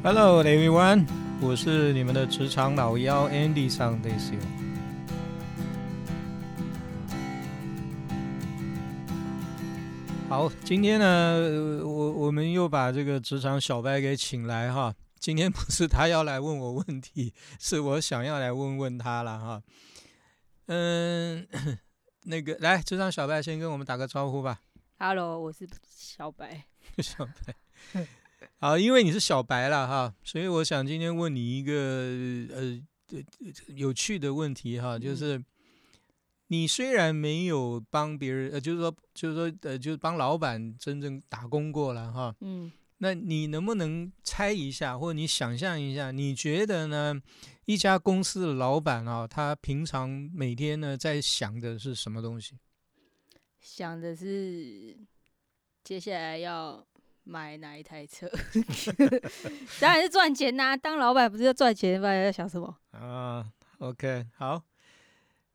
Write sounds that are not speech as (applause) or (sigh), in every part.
Hello everyone，我是你们的职场老妖 Andy s a n d e s 好，今天呢，我我们又把这个职场小白给请来哈。今天不是他要来问我问题，是我想要来问问他了哈。嗯，(coughs) 那个来，职场小白先跟我们打个招呼吧。Hello，我是小白。(laughs) 小白。好，因为你是小白了哈，所以我想今天问你一个呃有趣的问题哈，就是你虽然没有帮别人，呃，就是说，就是说，呃，就是帮老板真正打工过了哈，嗯，那你能不能猜一下，或者你想象一下，你觉得呢？一家公司的老板啊，他平常每天呢在想的是什么东西？想的是接下来要。买哪一台车？(laughs) 当然是赚钱呐！当老板不是要赚钱，不然在想什么？啊，OK，好，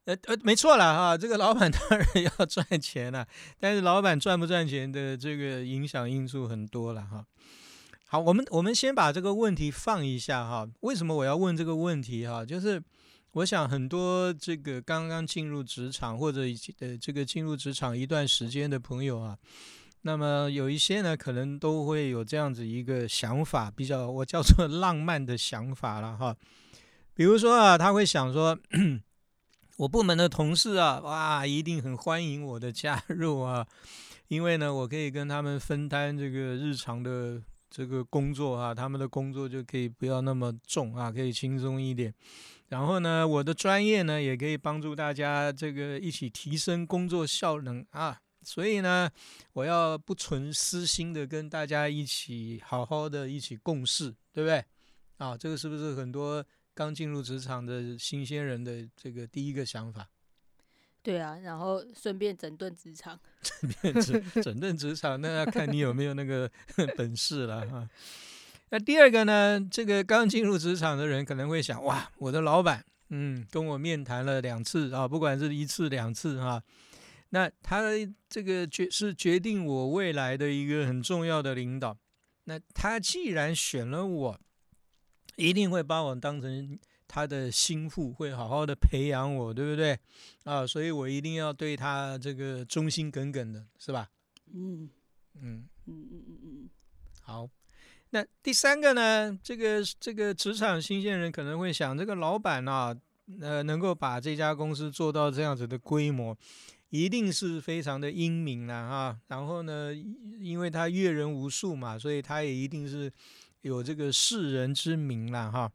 呃呃，没错了哈，这个老板当然要赚钱了，但是老板赚不赚钱的这个影响因素很多了哈。好，我们我们先把这个问题放一下哈。为什么我要问这个问题哈？就是我想很多这个刚刚进入职场或者呃这个进入职场一段时间的朋友啊。那么有一些呢，可能都会有这样子一个想法，比较我叫做浪漫的想法了哈。比如说啊，他会想说，(coughs) 我部门的同事啊，哇，一定很欢迎我的加入啊，因为呢，我可以跟他们分担这个日常的这个工作啊，他们的工作就可以不要那么重啊，可以轻松一点。然后呢，我的专业呢，也可以帮助大家这个一起提升工作效能啊。所以呢，我要不存私心的跟大家一起好好的一起共事，对不对？啊，这个是不是很多刚进入职场的新鲜人的这个第一个想法？对啊，然后顺便整顿职场，(laughs) 整便整整顿职场，那要看你有没有那个 (laughs) 本事了哈。那第二个呢，这个刚进入职场的人可能会想，哇，我的老板，嗯，跟我面谈了两次啊，不管是一次两次哈。那他这个决是决定我未来的一个很重要的领导。那他既然选了我，一定会把我当成他的心腹，会好好的培养我，对不对？啊，所以我一定要对他这个忠心耿耿的，是吧？嗯嗯嗯嗯嗯嗯。好，那第三个呢？这个这个职场新鲜人可能会想，这个老板啊，呃，能够把这家公司做到这样子的规模。一定是非常的英明了哈，然后呢，因为他阅人无数嘛，所以他也一定是有这个世人之名了哈。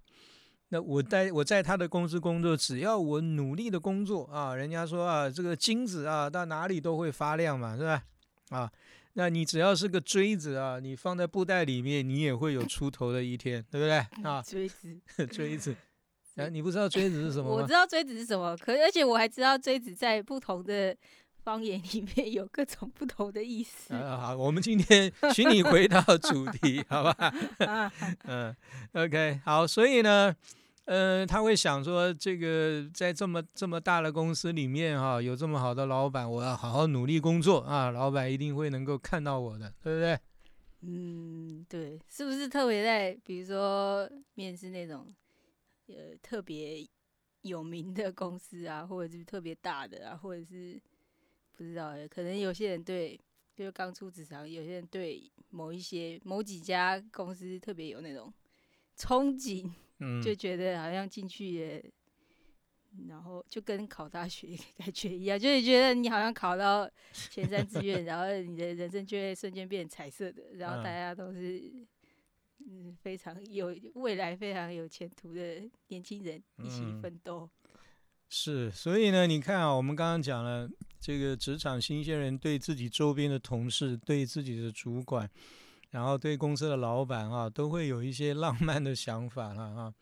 那我在我在他的公司工作，只要我努力的工作啊，人家说啊，这个金子啊，到哪里都会发亮嘛，是吧？啊，那你只要是个锥子啊，你放在布袋里面，你也会有出头的一天，对不对？啊，(laughs) 锥子，锥子。哎，你不知道锥子是什么我知道锥子是什么，可而且我还知道锥子在不同的方言里面有各种不同的意思。啊，好，我们今天 (laughs) 请你回到主题，好吧？(laughs) 嗯，OK，好，所以呢，呃，他会想说，这个在这么这么大的公司里面哈，有这么好的老板，我要好好努力工作啊，老板一定会能够看到我的，对不对？嗯，对，是不是特别在比如说面试那种？呃，特别有名的公司啊，或者是特别大的啊，或者是不知道，可能有些人对，就是刚出职场，有些人对某一些某几家公司特别有那种憧憬，嗯，就觉得好像进去也，然后就跟考大学感觉一样，就是觉得你好像考到前三志愿，(laughs) 然后你的人生就会瞬间变彩色的，然后大家都是。嗯，非常有未来、非常有前途的年轻人一起奋斗。是，所以呢，你看啊，我们刚刚讲了，这个职场新鲜人对自己周边的同事、对自己的主管，然后对公司的老板啊，都会有一些浪漫的想法了啊。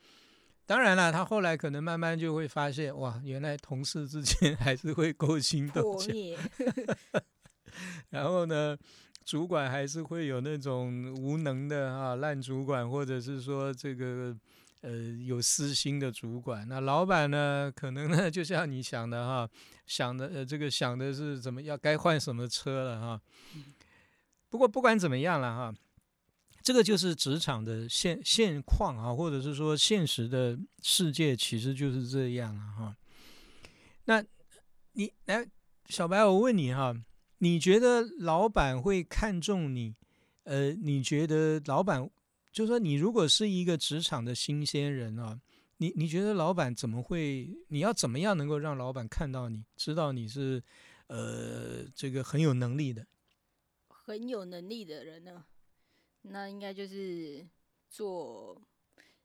当然了，他后来可能慢慢就会发现，哇，原来同事之间 (laughs) 还是会勾心斗角。(laughs) 然后呢？主管还是会有那种无能的啊烂主管，或者是说这个呃有私心的主管。那老板呢，可能呢就像你想的哈，想的呃这个想的是怎么要该换什么车了哈。不过不管怎么样了哈，这个就是职场的现现况啊，或者是说现实的世界，其实就是这样啊哈。那你来，小白，我问你哈，你觉得老板会看重你？呃，你觉得老板，就说你如果是一个职场的新鲜人啊，你你觉得老板怎么会？你要怎么样能够让老板看到你，知道你是呃这个很有能力的？很有能力的人呢？那应该就是做，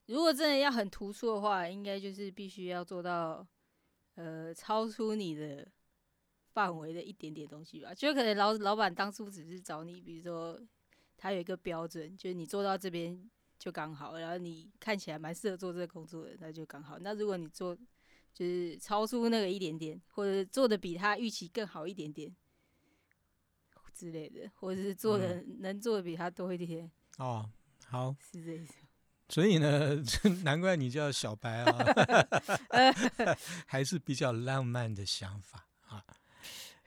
如果真的要很突出的话，应该就是必须要做到，呃，超出你的范围的一点点东西吧。就可能老老板当初只是找你，比如说他有一个标准，就是你做到这边就刚好，然后你看起来蛮适合做这个工作的，那就刚好。那如果你做就是超出那个一点点，或者做的比他预期更好一点点。之类的，或者是做的能做的比他多一点哦，好，是这意思。(laughs) 所以呢，(laughs) 难怪你叫小白啊，(laughs) 还是比较浪漫的想法啊。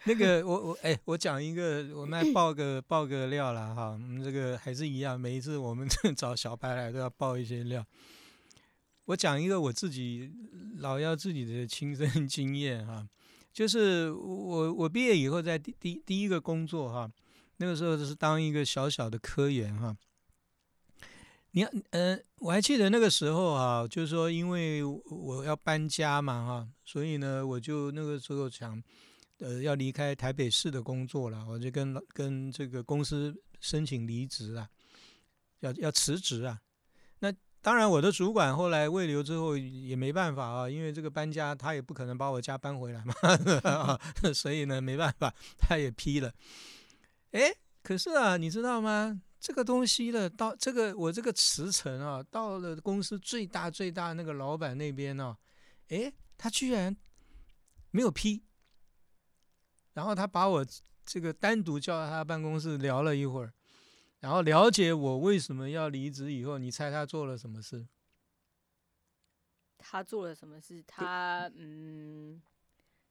那个，我我哎，我讲一个，我们来爆个爆个料了哈。我们这个还是一样，每一次我们 (laughs) 找小白来都要爆一些料。我讲一个我自己老要自己的亲身 (laughs) 经验哈。就是我我毕业以后在第第第一个工作哈，那个时候就是当一个小小的科员哈。你要嗯，我还记得那个时候啊，就是说因为我要搬家嘛哈，所以呢我就那个时候想呃要离开台北市的工作了，我就跟跟这个公司申请离职啊，要要辞职啊。那当然，我的主管后来未留之后也没办法啊，因为这个搬家他也不可能把我家搬回来嘛，(laughs) 所以呢没办法，他也批了。哎，可是啊，你知道吗？这个东西呢，到这个我这个辞呈啊，到了公司最大最大那个老板那边呢，哎，他居然没有批。然后他把我这个单独叫到他办公室聊了一会儿。然后了解我为什么要离职以后，你猜他做了什么事？他做了什么事？他嗯，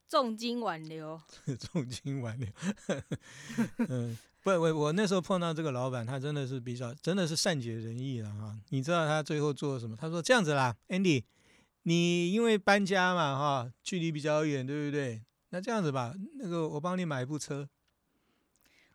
重金挽留。(laughs) 重金挽留。(laughs) 嗯，不，我我那时候碰到这个老板，他真的是比较，真的是善解人意了哈。你知道他最后做了什么？他说这样子啦，Andy，你因为搬家嘛哈，距离比较远，对不对？那这样子吧，那个我帮你买一部车。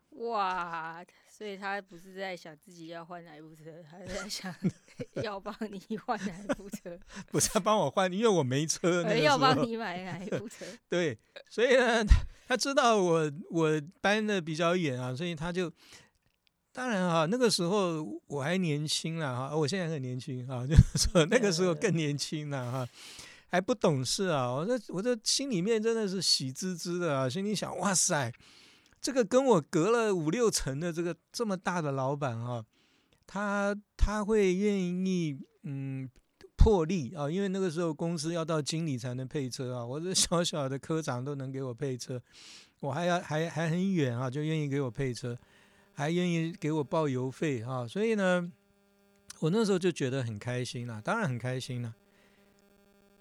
哇！所以他不是在想自己要换哪一部车，他是在想 (laughs) 要帮你换哪一部车。不是帮我换，因为我没车。要帮你买哪一部车？对，所以呢，他他知道我我搬的比较远啊，所以他就当然啊，那个时候我还年轻了哈，我现在很年轻啊，就是说那个时候更年轻了哈，还不懂事啊，我这我这心里面真的是喜滋滋的啊，心里想哇塞。这个跟我隔了五六层的这个这么大的老板啊，他他会愿意嗯破例啊，因为那个时候公司要到经理才能配车啊，我这小小的科长都能给我配车，我还要还还很远啊，就愿意给我配车，还愿意给我报油费啊，所以呢，我那时候就觉得很开心了，当然很开心了。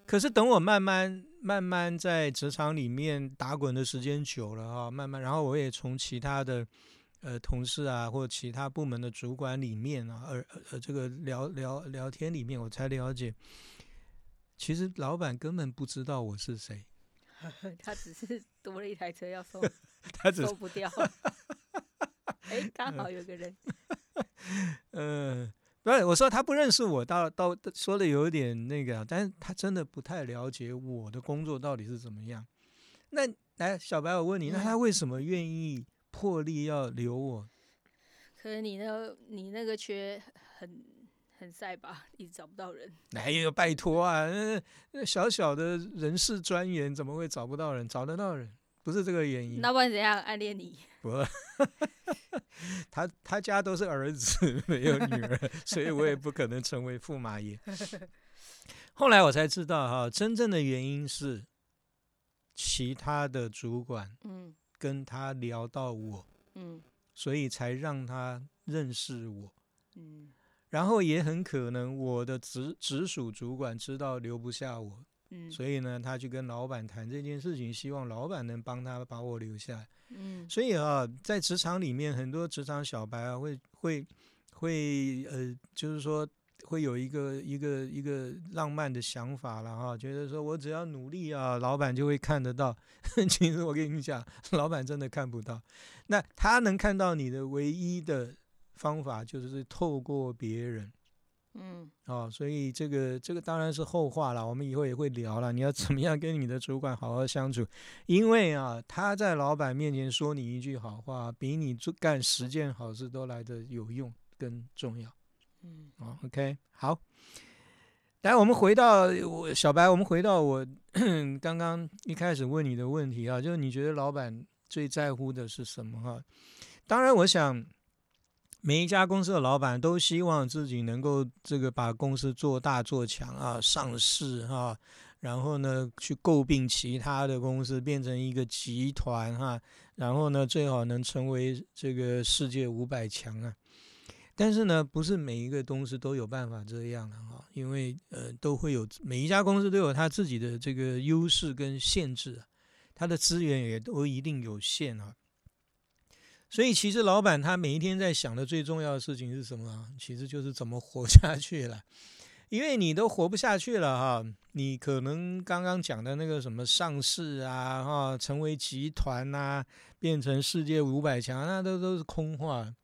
可是等我慢慢慢慢在职场里面打滚的时间久了哈，慢慢，然后我也从其他的呃同事啊，或其他部门的主管里面啊，呃呃这个聊聊聊天里面，我才了解，其实老板根本不知道我是谁，(laughs) 他只是多了一台车要收，(laughs) 他收不掉，(laughs) 哎，刚好有个人，嗯。不是我说他不认识我，到到说的有点那个，但是他真的不太了解我的工作到底是怎么样。那来小白，我问你，那他为什么愿意破例要留我？可能你那，你那个缺很很晒吧，一直找不到人。哎呦拜托啊？那那小小的人事专员怎么会找不到人？找得到人，不是这个原因。那不然怎样暗恋你？不。(laughs) 他他家都是儿子，(laughs) 没有女儿，(laughs) 所以我也不可能成为驸马爷。后来我才知道，哈，真正的原因是其他的主管，嗯，跟他聊到我，嗯，所以才让他认识我，嗯，然后也很可能我的直直属主管知道留不下我。嗯，所以呢，他去跟老板谈这件事情，希望老板能帮他把我留下来。嗯，所以啊，在职场里面，很多职场小白啊，会会会呃，就是说会有一个一个一个浪漫的想法了哈，觉得说我只要努力啊，老板就会看得到。(laughs) 其实我跟你讲，老板真的看不到。那他能看到你的唯一的方法，就是透过别人。嗯，哦，所以这个这个当然是后话了，我们以后也会聊了。你要怎么样跟你的主管好好相处？因为啊，他在老板面前说你一句好话，比你做干十件好事都来的有用跟重要。嗯，哦，OK，好。来，我们回到我小白，我们回到我 (clears throat) 刚刚一开始问你的问题啊，就是你觉得老板最在乎的是什么？哈，当然，我想。每一家公司的老板都希望自己能够这个把公司做大做强啊，上市哈，然后呢去诟病其他的公司，变成一个集团哈，然后呢最好能成为这个世界五百强啊。但是呢，不是每一个公司都有办法这样的哈，因为呃都会有每一家公司都有它自己的这个优势跟限制，它的资源也都一定有限啊。所以，其实老板他每一天在想的最重要的事情是什么？其实就是怎么活下去了。因为你都活不下去了哈，你可能刚刚讲的那个什么上市啊，哈，成为集团呐，变成世界五百强，那都都是空话。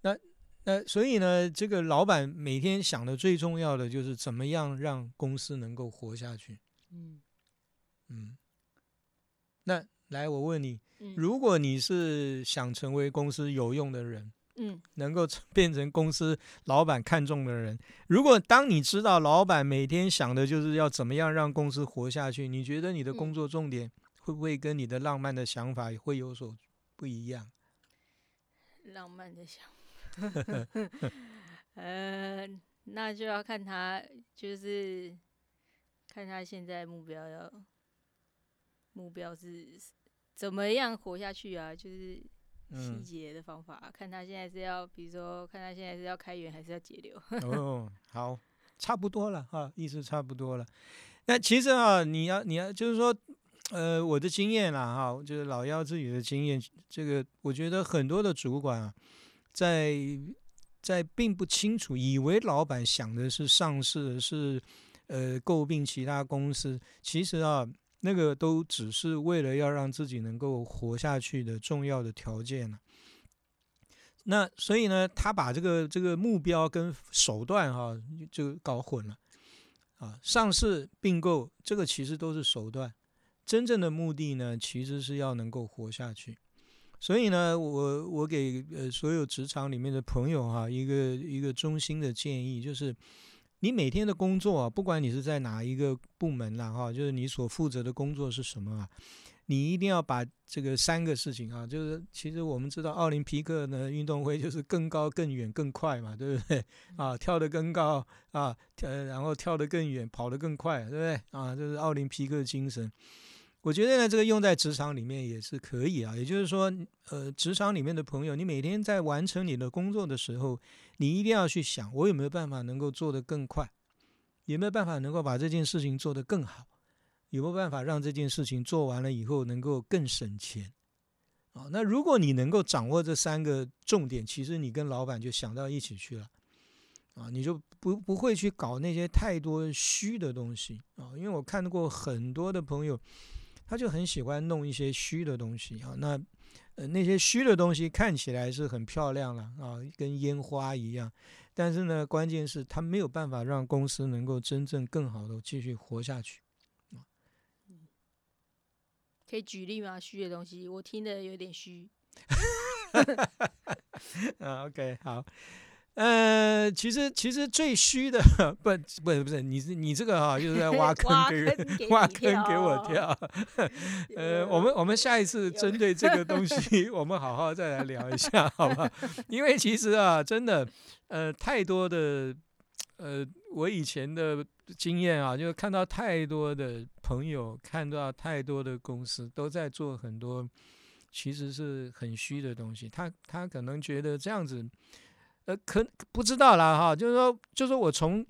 那那所以呢，这个老板每天想的最重要的就是怎么样让公司能够活下去。嗯嗯。那来，我问你。嗯，如果你是想成为公司有用的人，嗯，能够 (laughs) 变成公司老板看重的人，如果当你知道老板每天想的就是要怎么样让公司活下去，你觉得你的工作重点会不会跟你的浪漫的想法会有所不一样？浪漫的想法，(laughs) 呃，那就要看他，就是看他现在目标要目标是。怎么样活下去啊？就是细节的方法，看他现在是要，比如说，看他现在是要开源还是要节流。(laughs) 哦，好，差不多了哈，意思差不多了。那其实啊，你要你要就是说，呃，我的经验啦哈，就是老幺自己的经验，这个我觉得很多的主管啊，在在并不清楚，以为老板想的是上市，是呃诟病其他公司，其实啊。那个都只是为了要让自己能够活下去的重要的条件了。那所以呢，他把这个这个目标跟手段哈就搞混了啊。上市并购这个其实都是手段，真正的目的呢，其实是要能够活下去。所以呢，我我给呃所有职场里面的朋友哈一个一个衷心的建议就是。你每天的工作啊，不管你是在哪一个部门了，哈，就是你所负责的工作是什么啊，你一定要把这个三个事情啊，就是其实我们知道奥林匹克呢运动会就是更高、更远、更快嘛，对不对？啊，跳得更高啊，跳然后跳得更远，跑得更快，对不对？啊，就是奥林匹克精神。我觉得呢，这个用在职场里面也是可以啊。也就是说，呃，职场里面的朋友，你每天在完成你的工作的时候，你一定要去想，我有没有办法能够做得更快，有没有办法能够把这件事情做得更好，有没有办法让这件事情做完了以后能够更省钱啊？那如果你能够掌握这三个重点，其实你跟老板就想到一起去了啊，你就不不会去搞那些太多虚的东西啊。因为我看过很多的朋友。他就很喜欢弄一些虚的东西啊，那呃那些虚的东西看起来是很漂亮了啊，跟烟花一样，但是呢，关键是他没有办法让公司能够真正更好的继续活下去啊。可以举例吗？虚的东西，我听的有点虚。(laughs) (laughs) 啊，OK，好。呃，其实其实最虚的不不是不是你是你这个啊，就是在挖坑给挖坑给我跳。(laughs) 呃，我们我们下一次针对这个东 (laughs) 西，我们好好再来聊一下，好吧？(laughs) 因为其实啊，真的，呃，太多的，呃，我以前的经验啊，就是看到太多的朋友，看到太多的公司都在做很多其实是很虚的东西。他他可能觉得这样子。呃，可不知道啦哈，就是说，就是我从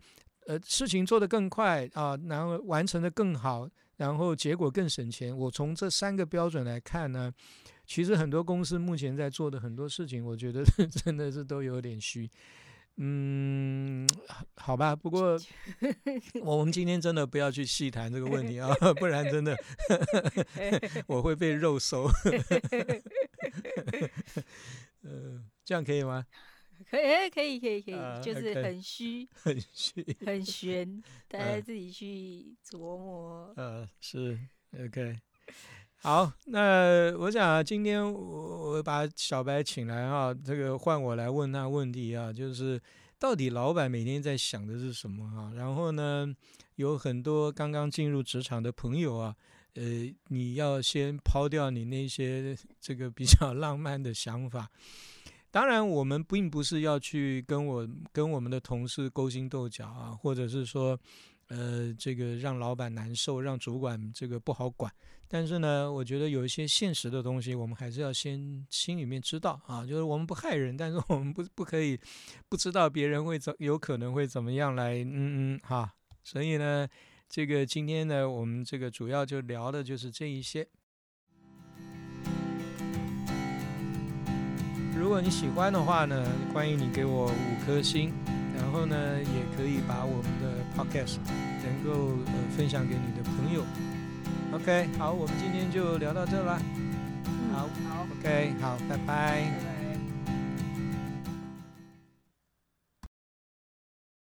呃事情做得更快啊，然后完成的更好，然后结果更省钱。我从这三个标准来看呢，其实很多公司目前在做的很多事情，我觉得 (laughs) 真的是都有点虚。嗯，好吧，不过 (laughs) 我们今天真的不要去细谈这个问题啊，(laughs) 不然真的我会被肉收。嗯，这样可以吗？可以，可以，可以，可以，啊就是 (laughs) 很虚、很虚。很悬，大家嗯自己去琢磨。呃，是 OK。好，那我想啊，今天我我把小白请来啊，这个换我来问他问题啊，就是到底老板每天在想的是什么啊？然后呢，有很多刚刚进入职场的朋友啊，呃，你要先抛掉你那些这个比较 (laughs) 浪漫的想法。当然，我们并不是要去跟我跟我们的同事勾心斗角啊，或者是说，呃，这个让老板难受，让主管这个不好管。但是呢，我觉得有一些现实的东西，我们还是要先心里面知道啊，就是我们不害人，但是我们不不可以不知道别人会怎有可能会怎么样来，嗯嗯哈。所以呢，这个今天呢，我们这个主要就聊的就是这一些。如果你喜欢的话呢，欢迎你给我五颗星，然后呢，也可以把我们的 podcast 能够呃分享给你的朋友。OK，好，我们今天就聊到这了。嗯好好，OK，好，拜拜拜拜。